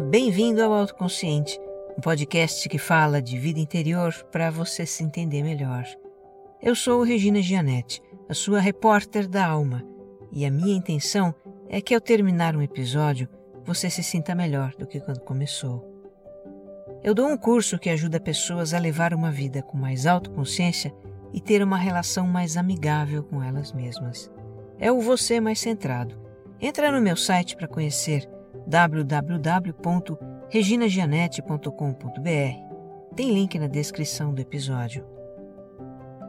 bem-vindo ao Autoconsciente, um podcast que fala de vida interior para você se entender melhor. Eu sou Regina Gianetti, a sua repórter da alma, e a minha intenção é que ao terminar um episódio você se sinta melhor do que quando começou. Eu dou um curso que ajuda pessoas a levar uma vida com mais autoconsciência e ter uma relação mais amigável com elas mesmas. É o Você Mais Centrado. Entra no meu site para conhecer www.reginagianete.com.br. Tem link na descrição do episódio.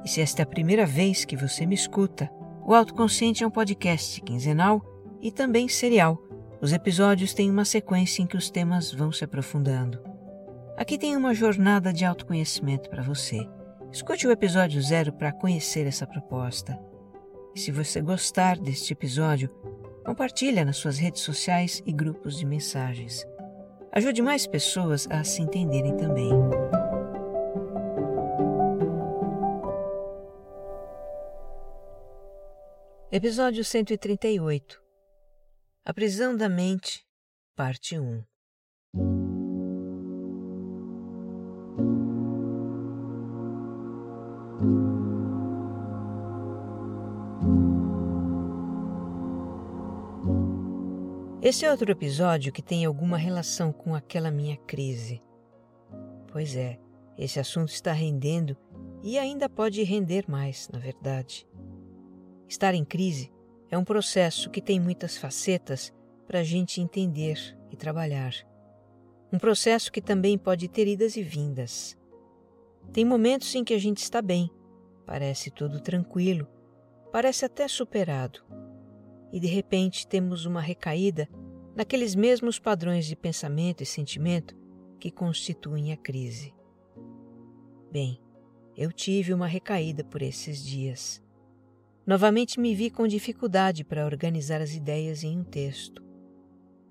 E se esta é a primeira vez que você me escuta, o Autoconsciente é um podcast quinzenal e também serial. Os episódios têm uma sequência em que os temas vão se aprofundando. Aqui tem uma jornada de autoconhecimento para você. Escute o episódio zero para conhecer essa proposta. E se você gostar deste episódio, Compartilha nas suas redes sociais e grupos de mensagens. Ajude mais pessoas a se entenderem também. Episódio 138 A prisão da mente, parte 1 Esse é outro episódio que tem alguma relação com aquela minha crise. Pois é, esse assunto está rendendo e ainda pode render mais, na verdade. Estar em crise é um processo que tem muitas facetas para a gente entender e trabalhar. Um processo que também pode ter idas e vindas. Tem momentos em que a gente está bem, parece tudo tranquilo, parece até superado e de repente temos uma recaída naqueles mesmos padrões de pensamento e sentimento que constituem a crise. Bem, eu tive uma recaída por esses dias. Novamente me vi com dificuldade para organizar as ideias em um texto.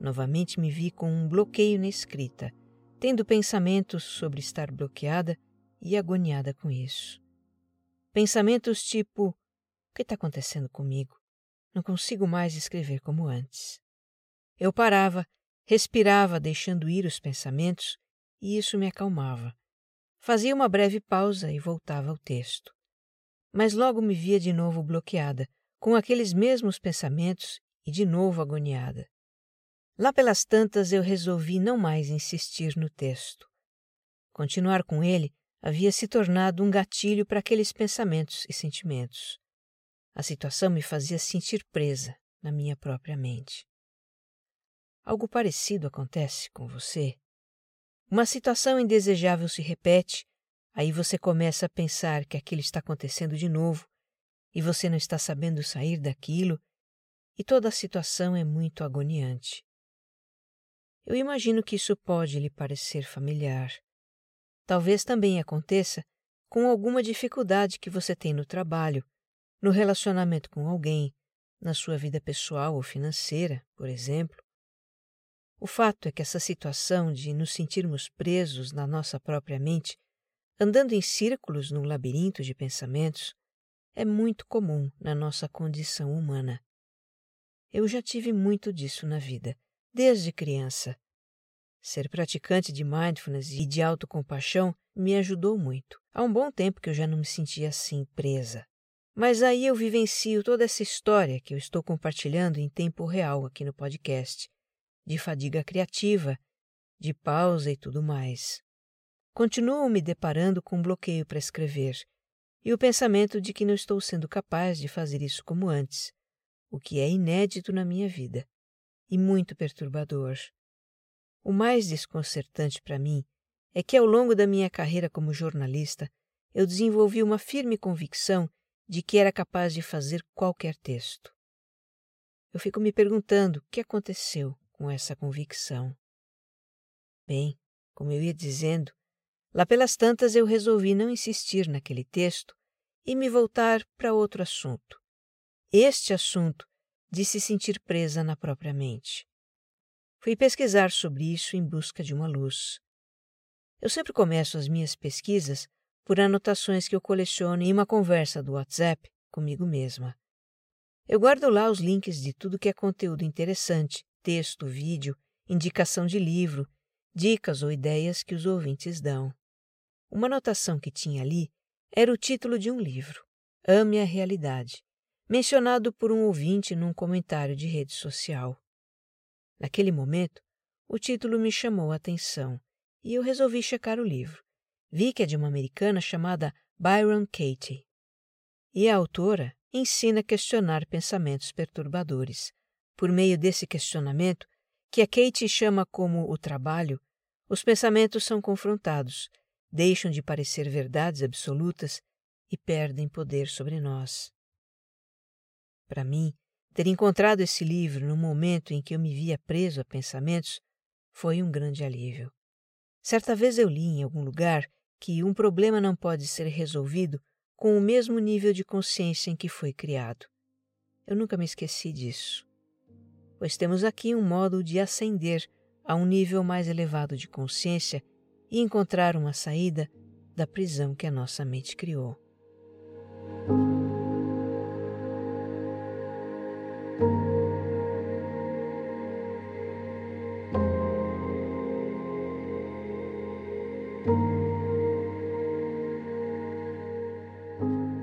Novamente me vi com um bloqueio na escrita, tendo pensamentos sobre estar bloqueada e agoniada com isso. Pensamentos tipo: o que está acontecendo comigo? Não consigo mais escrever como antes. Eu parava, respirava, deixando ir os pensamentos, e isso me acalmava. Fazia uma breve pausa e voltava ao texto. Mas logo me via de novo bloqueada, com aqueles mesmos pensamentos e de novo agoniada. Lá pelas tantas eu resolvi não mais insistir no texto. Continuar com ele havia se tornado um gatilho para aqueles pensamentos e sentimentos. A situação me fazia sentir presa na minha própria mente. Algo parecido acontece com você? Uma situação indesejável se repete, aí você começa a pensar que aquilo está acontecendo de novo e você não está sabendo sair daquilo e toda a situação é muito agoniante. Eu imagino que isso pode lhe parecer familiar. Talvez também aconteça com alguma dificuldade que você tem no trabalho no relacionamento com alguém, na sua vida pessoal ou financeira, por exemplo. O fato é que essa situação de nos sentirmos presos na nossa própria mente, andando em círculos num labirinto de pensamentos, é muito comum na nossa condição humana. Eu já tive muito disso na vida, desde criança. Ser praticante de mindfulness e de autocompaixão me ajudou muito. Há um bom tempo que eu já não me sentia assim presa. Mas aí eu vivencio toda essa história que eu estou compartilhando em tempo real aqui no podcast, de fadiga criativa, de pausa e tudo mais. Continuo me deparando com um bloqueio para escrever e o pensamento de que não estou sendo capaz de fazer isso como antes, o que é inédito na minha vida e muito perturbador. O mais desconcertante para mim é que ao longo da minha carreira como jornalista eu desenvolvi uma firme convicção de que era capaz de fazer qualquer texto. Eu fico me perguntando o que aconteceu com essa convicção. Bem, como eu ia dizendo, lá pelas tantas eu resolvi não insistir naquele texto e me voltar para outro assunto. Este assunto de se sentir presa na própria mente. Fui pesquisar sobre isso em busca de uma luz. Eu sempre começo as minhas pesquisas por anotações que eu coleciono em uma conversa do WhatsApp comigo mesma. Eu guardo lá os links de tudo que é conteúdo interessante, texto, vídeo indicação de livro, dicas ou ideias que os ouvintes dão. Uma anotação que tinha ali era o título de um livro, Ame a Realidade, mencionado por um ouvinte num comentário de rede social. Naquele momento, o título me chamou a atenção e eu resolvi checar o livro. Vi que é de uma americana chamada Byron Katie. E a autora ensina a questionar pensamentos perturbadores. Por meio desse questionamento, que a Kate chama como o trabalho, os pensamentos são confrontados, deixam de parecer verdades absolutas e perdem poder sobre nós. Para mim, ter encontrado esse livro no momento em que eu me via preso a pensamentos foi um grande alívio. Certa vez eu li em algum lugar que um problema não pode ser resolvido com o mesmo nível de consciência em que foi criado. Eu nunca me esqueci disso, pois temos aqui um modo de ascender a um nível mais elevado de consciência e encontrar uma saída da prisão que a nossa mente criou.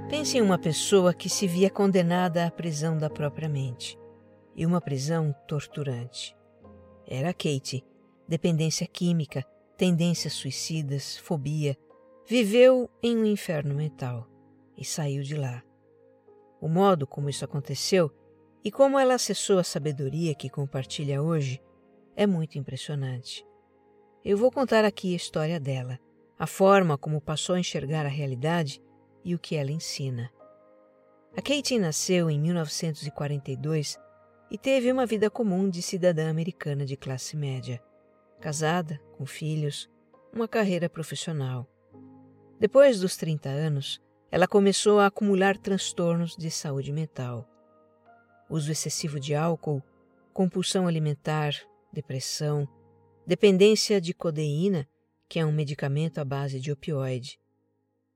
Pense em uma pessoa que se via condenada à prisão da própria mente, e uma prisão torturante. Era Kate, dependência química, tendências suicidas, fobia. Viveu em um inferno mental e saiu de lá. O modo como isso aconteceu e como ela acessou a sabedoria que compartilha hoje é muito impressionante. Eu vou contar aqui a história dela, a forma como passou a enxergar a realidade e o que ela ensina. A Katie nasceu em 1942 e teve uma vida comum de cidadã americana de classe média. Casada, com filhos, uma carreira profissional. Depois dos 30 anos, ela começou a acumular transtornos de saúde mental. Uso excessivo de álcool, compulsão alimentar, depressão, dependência de codeína, que é um medicamento à base de opioide,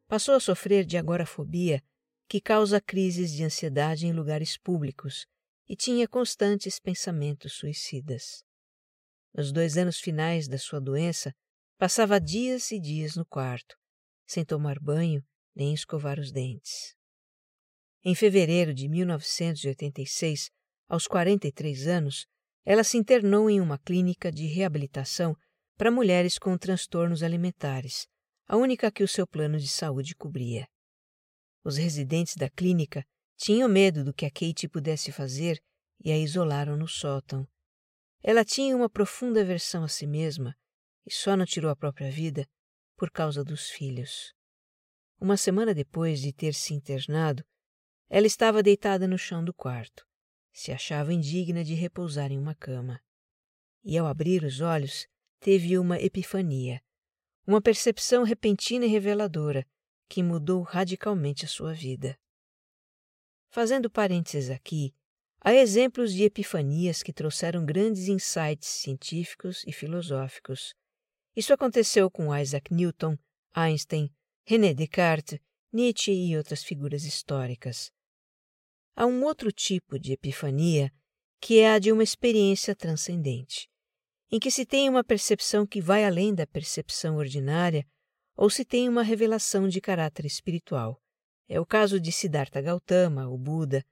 Passou a sofrer de agorafobia, que causa crises de ansiedade em lugares públicos, e tinha constantes pensamentos suicidas. Nos dois anos finais da sua doença, passava dias e dias no quarto, sem tomar banho nem escovar os dentes. Em fevereiro de 1986, aos 43 anos, ela se internou em uma clínica de reabilitação para mulheres com transtornos alimentares, a única que o seu plano de saúde cobria. Os residentes da clínica tinham medo do que a Kate pudesse fazer e a isolaram no sótão. Ela tinha uma profunda aversão a si mesma e só não tirou a própria vida por causa dos filhos. Uma semana depois de ter se internado, ela estava deitada no chão do quarto. Se achava indigna de repousar em uma cama. E ao abrir os olhos, teve uma epifania uma percepção repentina e reveladora que mudou radicalmente a sua vida. Fazendo parênteses aqui, há exemplos de epifanias que trouxeram grandes insights científicos e filosóficos. Isso aconteceu com Isaac Newton, Einstein, René Descartes, Nietzsche e outras figuras históricas. Há um outro tipo de epifania que é a de uma experiência transcendente em que se tem uma percepção que vai além da percepção ordinária ou se tem uma revelação de caráter espiritual. É o caso de Siddhartha Gautama, o Buda,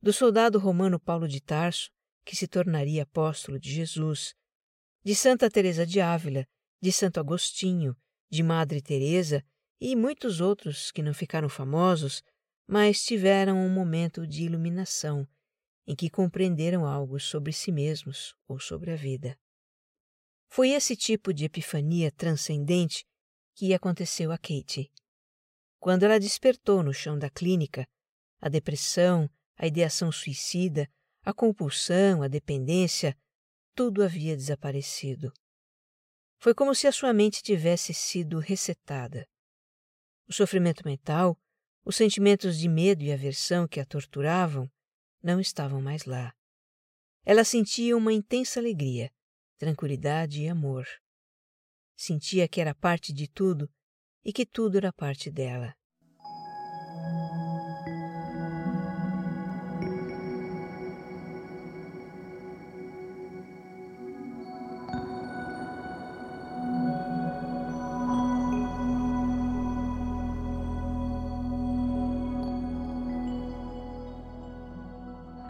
do soldado romano Paulo de Tarso, que se tornaria apóstolo de Jesus, de Santa Teresa de Ávila, de Santo Agostinho, de Madre Teresa e muitos outros que não ficaram famosos, mas tiveram um momento de iluminação em que compreenderam algo sobre si mesmos ou sobre a vida. Foi esse tipo de epifania transcendente que aconteceu a Kate. Quando ela despertou no chão da clínica, a depressão, a ideação suicida, a compulsão, a dependência, tudo havia desaparecido. Foi como se a sua mente tivesse sido resetada. O sofrimento mental, os sentimentos de medo e aversão que a torturavam, não estavam mais lá. Ela sentia uma intensa alegria, tranquilidade e amor. Sentia que era parte de tudo e que tudo era parte dela.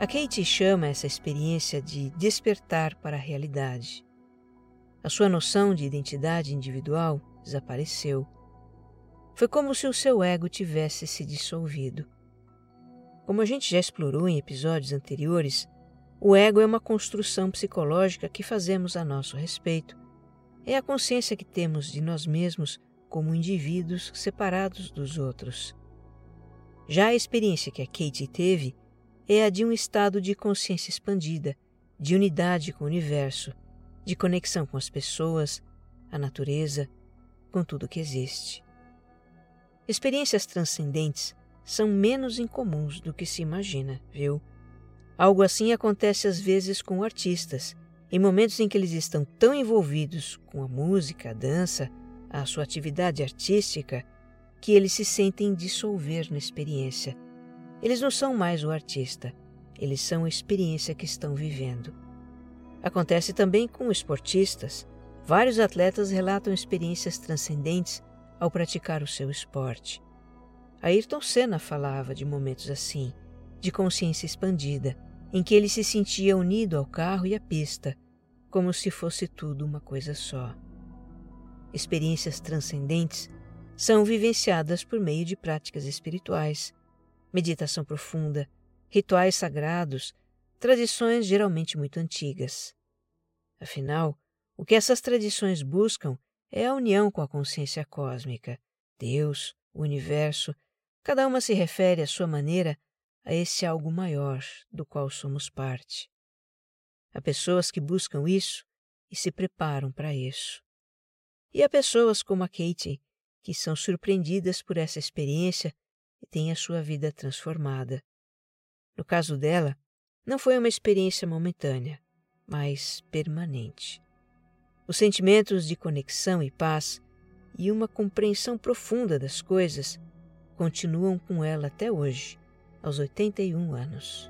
A Kate chama essa experiência de despertar para a realidade. A sua noção de identidade individual desapareceu foi como se o seu ego tivesse se dissolvido. Como a gente já explorou em episódios anteriores, o ego é uma construção psicológica que fazemos a nosso respeito. É a consciência que temos de nós mesmos como indivíduos separados dos outros. Já a experiência que a Kate teve é a de um estado de consciência expandida, de unidade com o universo, de conexão com as pessoas, a natureza, com tudo que existe. Experiências transcendentes são menos incomuns do que se imagina, viu? Algo assim acontece às vezes com artistas, em momentos em que eles estão tão envolvidos com a música, a dança, a sua atividade artística, que eles se sentem dissolver na experiência. Eles não são mais o artista, eles são a experiência que estão vivendo. Acontece também com esportistas. Vários atletas relatam experiências transcendentes ao praticar o seu esporte. Ayrton Senna falava de momentos assim, de consciência expandida, em que ele se sentia unido ao carro e à pista, como se fosse tudo uma coisa só. Experiências transcendentes são vivenciadas por meio de práticas espirituais, meditação profunda, rituais sagrados, tradições geralmente muito antigas. Afinal, o que essas tradições buscam é a união com a consciência cósmica, Deus, o universo, cada uma se refere à sua maneira a esse algo maior do qual somos parte. Há pessoas que buscam isso e se preparam para isso. E há pessoas como a Katie que são surpreendidas por essa experiência e têm a sua vida transformada. No caso dela, não foi uma experiência momentânea, mas permanente. Os sentimentos de conexão e paz e uma compreensão profunda das coisas continuam com ela até hoje, aos 81 anos.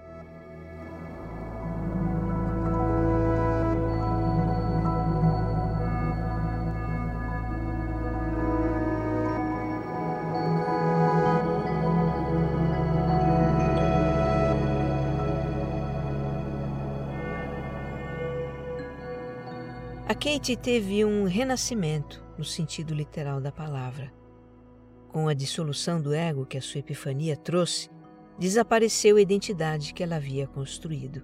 Kate teve um renascimento no sentido literal da palavra. Com a dissolução do ego que a sua epifania trouxe, desapareceu a identidade que ela havia construído.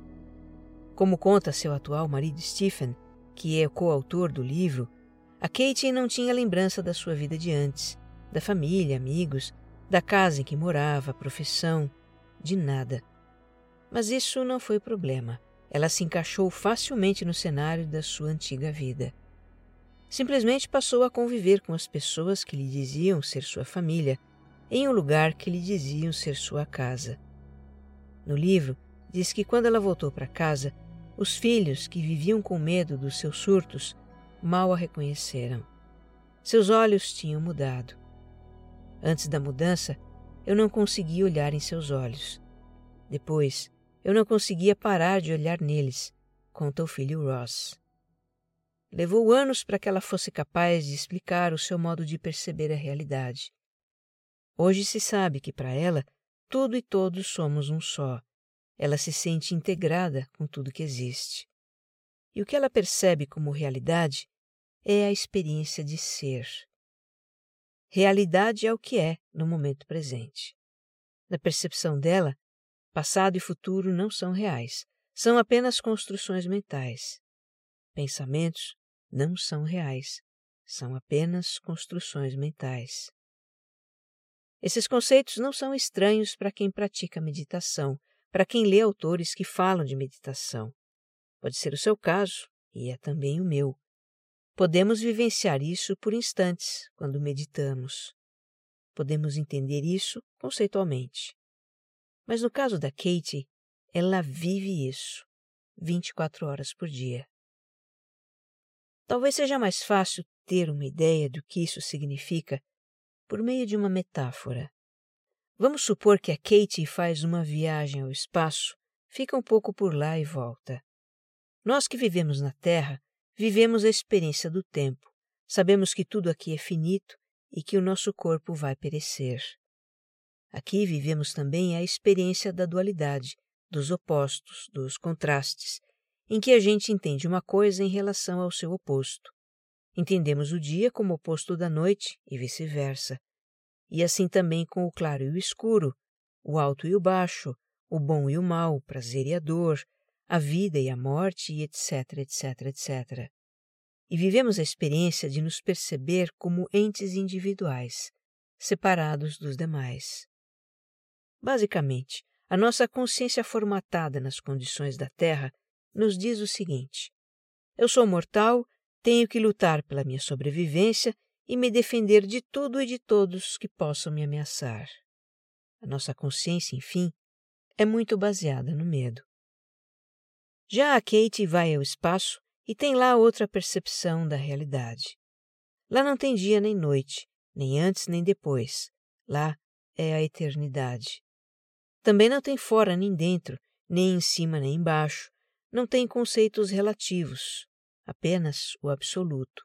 Como conta seu atual marido Stephen, que é coautor do livro, a Kate não tinha lembrança da sua vida de antes, da família, amigos, da casa em que morava, profissão, de nada. Mas isso não foi problema. Ela se encaixou facilmente no cenário da sua antiga vida. Simplesmente passou a conviver com as pessoas que lhe diziam ser sua família, em um lugar que lhe diziam ser sua casa. No livro, diz que quando ela voltou para casa, os filhos, que viviam com medo dos seus surtos, mal a reconheceram. Seus olhos tinham mudado. Antes da mudança, eu não conseguia olhar em seus olhos. Depois, eu não conseguia parar de olhar neles, conta o filho Ross. Levou anos para que ela fosse capaz de explicar o seu modo de perceber a realidade. Hoje se sabe que para ela tudo e todos somos um só. Ela se sente integrada com tudo que existe. E o que ela percebe como realidade é a experiência de ser. Realidade é o que é no momento presente. Na percepção dela, Passado e futuro não são reais, são apenas construções mentais. Pensamentos não são reais, são apenas construções mentais. Esses conceitos não são estranhos para quem pratica meditação, para quem lê autores que falam de meditação. Pode ser o seu caso, e é também o meu. Podemos vivenciar isso por instantes quando meditamos. Podemos entender isso conceitualmente. Mas no caso da Kate, ela vive isso 24 horas por dia. Talvez seja mais fácil ter uma ideia do que isso significa por meio de uma metáfora. Vamos supor que a Kate faz uma viagem ao espaço, fica um pouco por lá e volta. Nós que vivemos na Terra, vivemos a experiência do tempo. Sabemos que tudo aqui é finito e que o nosso corpo vai perecer. Aqui vivemos também a experiência da dualidade, dos opostos, dos contrastes, em que a gente entende uma coisa em relação ao seu oposto. Entendemos o dia como oposto da noite e vice-versa. E assim também com o claro e o escuro, o alto e o baixo, o bom e o mal, o prazer e a dor, a vida e a morte, e etc, etc, etc. E vivemos a experiência de nos perceber como entes individuais, separados dos demais. Basicamente, a nossa consciência formatada nas condições da Terra nos diz o seguinte: eu sou mortal, tenho que lutar pela minha sobrevivência e me defender de tudo e de todos que possam me ameaçar. A nossa consciência, enfim, é muito baseada no medo. Já a Kate vai ao espaço e tem lá outra percepção da realidade. Lá não tem dia nem noite, nem antes nem depois. Lá é a eternidade. Também não tem fora nem dentro, nem em cima nem embaixo. Não tem conceitos relativos, apenas o absoluto.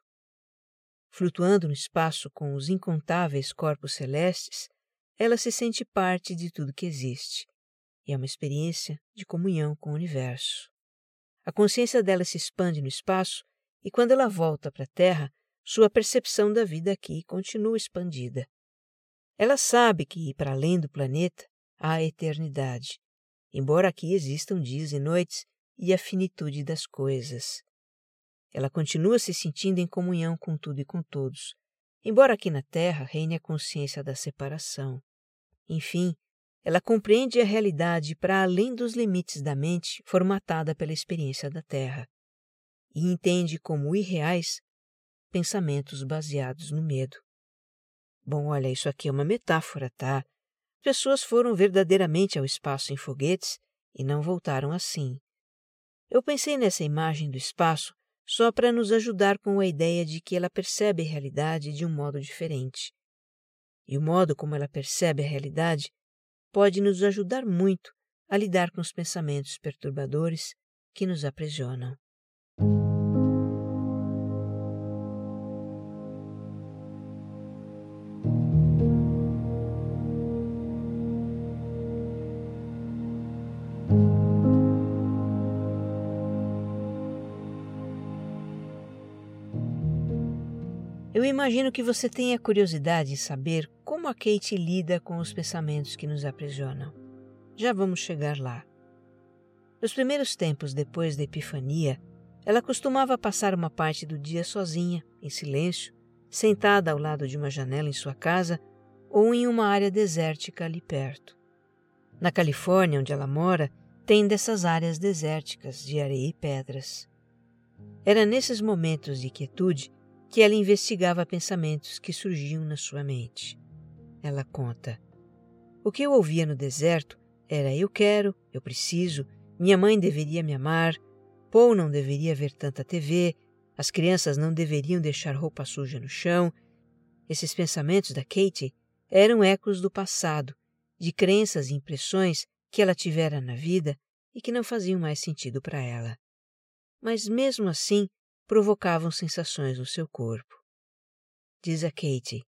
Flutuando no espaço com os incontáveis corpos celestes, ela se sente parte de tudo que existe, e é uma experiência de comunhão com o universo. A consciência dela se expande no espaço e, quando ela volta para a Terra, sua percepção da vida aqui continua expandida. Ela sabe que, para além do planeta, a eternidade, embora aqui existam dias e noites e a finitude das coisas. Ela continua se sentindo em comunhão com tudo e com todos, embora aqui na Terra reine a consciência da separação. Enfim, ela compreende a realidade para além dos limites da mente formatada pela experiência da Terra e entende como irreais pensamentos baseados no medo. Bom, olha, isso aqui é uma metáfora, tá? Pessoas foram verdadeiramente ao espaço em foguetes e não voltaram assim. Eu pensei nessa imagem do espaço só para nos ajudar com a ideia de que ela percebe a realidade de um modo diferente. E o modo como ela percebe a realidade pode nos ajudar muito a lidar com os pensamentos perturbadores que nos aprisionam. Imagino que você tenha curiosidade de saber como a Kate lida com os pensamentos que nos aprisionam. Já vamos chegar lá. Nos primeiros tempos depois da Epifania, ela costumava passar uma parte do dia sozinha, em silêncio, sentada ao lado de uma janela em sua casa ou em uma área desértica ali perto. Na Califórnia, onde ela mora, tem dessas áreas desérticas de areia e pedras. Era nesses momentos de quietude que ela investigava pensamentos que surgiam na sua mente. Ela conta: O que eu ouvia no deserto era eu quero, eu preciso, minha mãe deveria me amar, Paul não deveria ver tanta TV, as crianças não deveriam deixar roupa suja no chão. Esses pensamentos da Katie eram ecos do passado, de crenças e impressões que ela tivera na vida e que não faziam mais sentido para ela. Mas mesmo assim, provocavam sensações no seu corpo. Diz a Katie.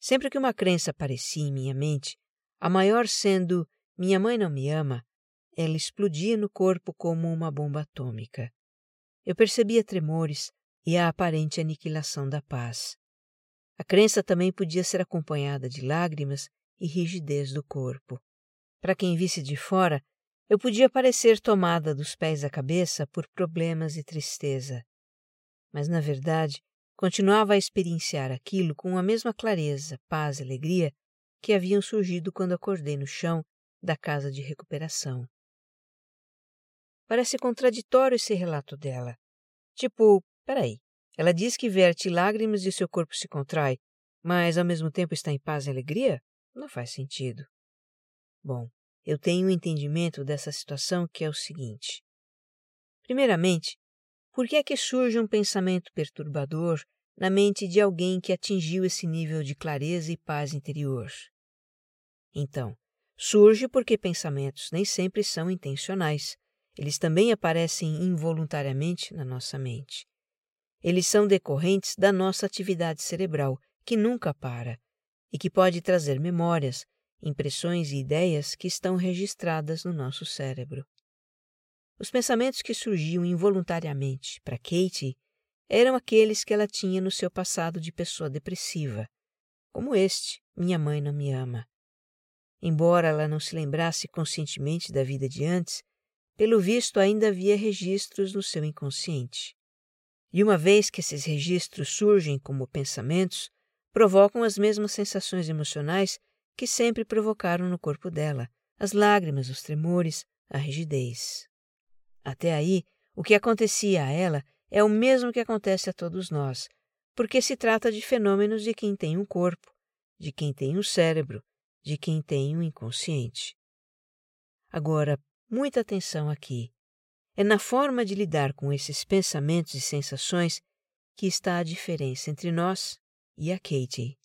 Sempre que uma crença aparecia em minha mente, a maior sendo minha mãe não me ama, ela explodia no corpo como uma bomba atômica. Eu percebia tremores e a aparente aniquilação da paz. A crença também podia ser acompanhada de lágrimas e rigidez do corpo. Para quem visse de fora, eu podia parecer tomada dos pés à cabeça por problemas e tristeza. Mas, na verdade, continuava a experienciar aquilo com a mesma clareza, paz e alegria que haviam surgido quando acordei no chão da casa de recuperação. Parece contraditório esse relato dela. Tipo, peraí, ela diz que verte lágrimas e seu corpo se contrai, mas ao mesmo tempo está em paz e alegria? Não faz sentido. Bom, eu tenho um entendimento dessa situação que é o seguinte. Primeiramente, por que é que surge um pensamento perturbador na mente de alguém que atingiu esse nível de clareza e paz interior? Então, surge porque pensamentos nem sempre são intencionais. Eles também aparecem involuntariamente na nossa mente. Eles são decorrentes da nossa atividade cerebral, que nunca para, e que pode trazer memórias, impressões e ideias que estão registradas no nosso cérebro. Os pensamentos que surgiam involuntariamente para Katie eram aqueles que ela tinha no seu passado de pessoa depressiva, como este: minha mãe não me ama. Embora ela não se lembrasse conscientemente da vida de antes, pelo visto ainda havia registros no seu inconsciente. E uma vez que esses registros surgem como pensamentos, provocam as mesmas sensações emocionais que sempre provocaram no corpo dela: as lágrimas, os tremores, a rigidez. Até aí, o que acontecia a ela é o mesmo que acontece a todos nós, porque se trata de fenômenos de quem tem um corpo, de quem tem um cérebro, de quem tem um inconsciente. Agora, muita atenção aqui. É na forma de lidar com esses pensamentos e sensações que está a diferença entre nós e a Katie.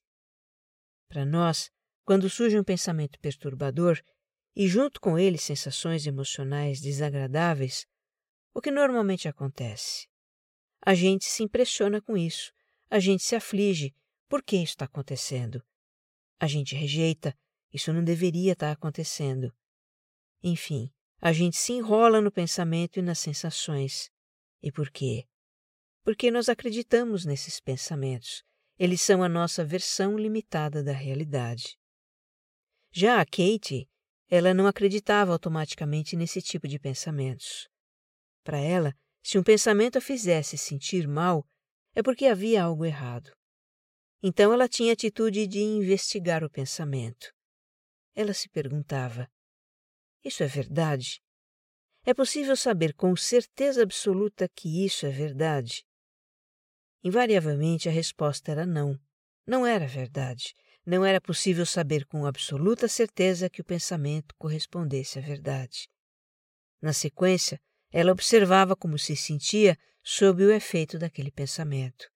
Para nós, quando surge um pensamento perturbador e junto com ele sensações emocionais desagradáveis, o que normalmente acontece? A gente se impressiona com isso, a gente se aflige, por que isso está acontecendo? A gente rejeita, isso não deveria estar tá acontecendo. Enfim, a gente se enrola no pensamento e nas sensações. E por quê? Porque nós acreditamos nesses pensamentos. Eles são a nossa versão limitada da realidade. Já a Kate, ela não acreditava automaticamente nesse tipo de pensamentos. Para ela, se um pensamento a fizesse sentir mal, é porque havia algo errado. Então ela tinha a atitude de investigar o pensamento. Ela se perguntava: isso é verdade? É possível saber com certeza absoluta que isso é verdade? Invariavelmente a resposta era não. Não era verdade. Não era possível saber com absoluta certeza que o pensamento correspondesse à verdade. Na sequência, ela observava como se sentia sob o efeito daquele pensamento.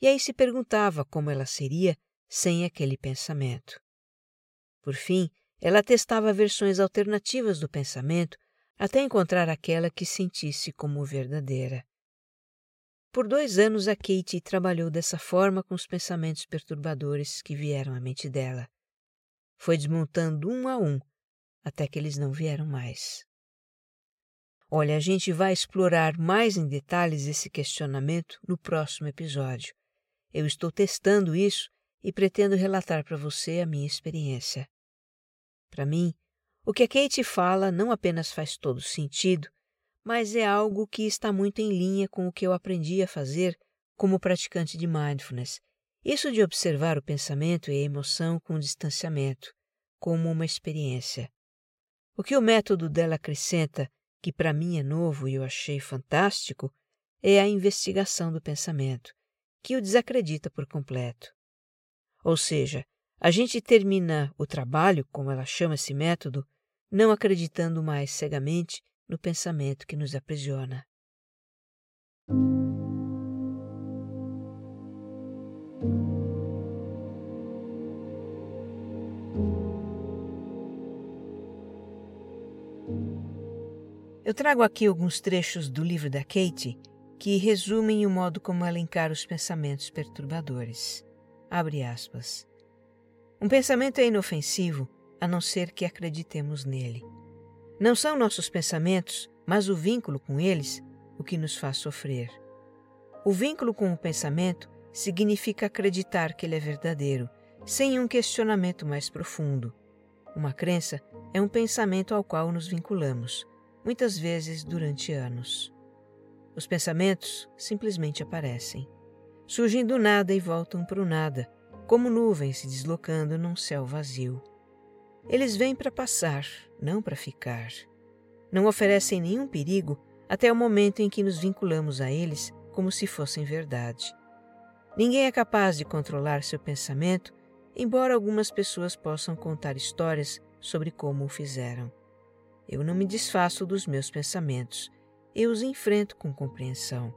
E aí se perguntava como ela seria sem aquele pensamento. Por fim, ela testava versões alternativas do pensamento até encontrar aquela que sentisse como verdadeira. Por dois anos, a Katie trabalhou dessa forma com os pensamentos perturbadores que vieram à mente dela. Foi desmontando um a um, até que eles não vieram mais. Olha, a gente vai explorar mais em detalhes esse questionamento no próximo episódio. Eu estou testando isso e pretendo relatar para você a minha experiência. Para mim, o que a Kate fala não apenas faz todo sentido, mas é algo que está muito em linha com o que eu aprendi a fazer como praticante de mindfulness. Isso de observar o pensamento e a emoção com distanciamento, como uma experiência. O que o método dela acrescenta, que para mim é novo e eu achei fantástico, é a investigação do pensamento, que o desacredita por completo. Ou seja, a gente termina o trabalho, como ela chama esse método, não acreditando mais cegamente no pensamento que nos aprisiona. Eu trago aqui alguns trechos do livro da Kate que resumem o modo como ela encara os pensamentos perturbadores. Abre aspas. Um pensamento é inofensivo a não ser que acreditemos nele. Não são nossos pensamentos, mas o vínculo com eles o que nos faz sofrer. O vínculo com o pensamento significa acreditar que ele é verdadeiro, sem um questionamento mais profundo. Uma crença é um pensamento ao qual nos vinculamos, muitas vezes durante anos. Os pensamentos simplesmente aparecem. Surgem do nada e voltam para o nada, como nuvens se deslocando num céu vazio. Eles vêm para passar, não para ficar. Não oferecem nenhum perigo até o momento em que nos vinculamos a eles como se fossem verdade. Ninguém é capaz de controlar seu pensamento, embora algumas pessoas possam contar histórias sobre como o fizeram. Eu não me desfaço dos meus pensamentos, eu os enfrento com compreensão.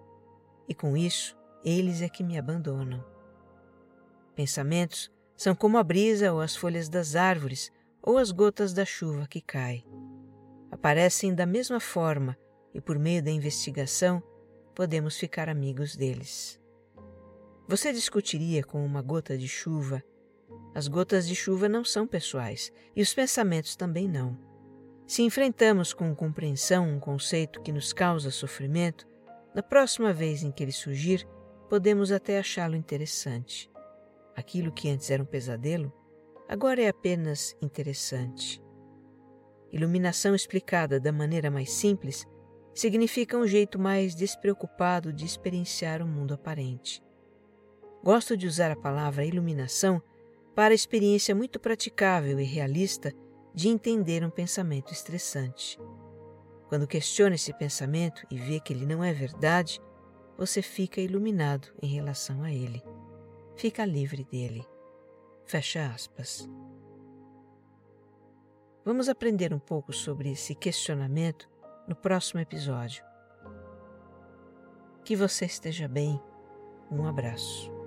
E com isso, eles é que me abandonam. Pensamentos são como a brisa ou as folhas das árvores ou as gotas da chuva que cai. Aparecem da mesma forma e, por meio da investigação, podemos ficar amigos deles. Você discutiria com uma gota de chuva As gotas de chuva não são pessoais e os pensamentos também não. Se enfrentamos com compreensão um conceito que nos causa sofrimento, na próxima vez em que ele surgir, podemos até achá-lo interessante. Aquilo que antes era um pesadelo, agora é apenas interessante. Iluminação explicada da maneira mais simples significa um jeito mais despreocupado de experienciar o mundo aparente. Gosto de usar a palavra iluminação para a experiência muito praticável e realista de entender um pensamento estressante. Quando questiona esse pensamento e vê que ele não é verdade, você fica iluminado em relação a ele. Fica livre dele. Fecha aspas. Vamos aprender um pouco sobre esse questionamento no próximo episódio. Que você esteja bem. Um abraço.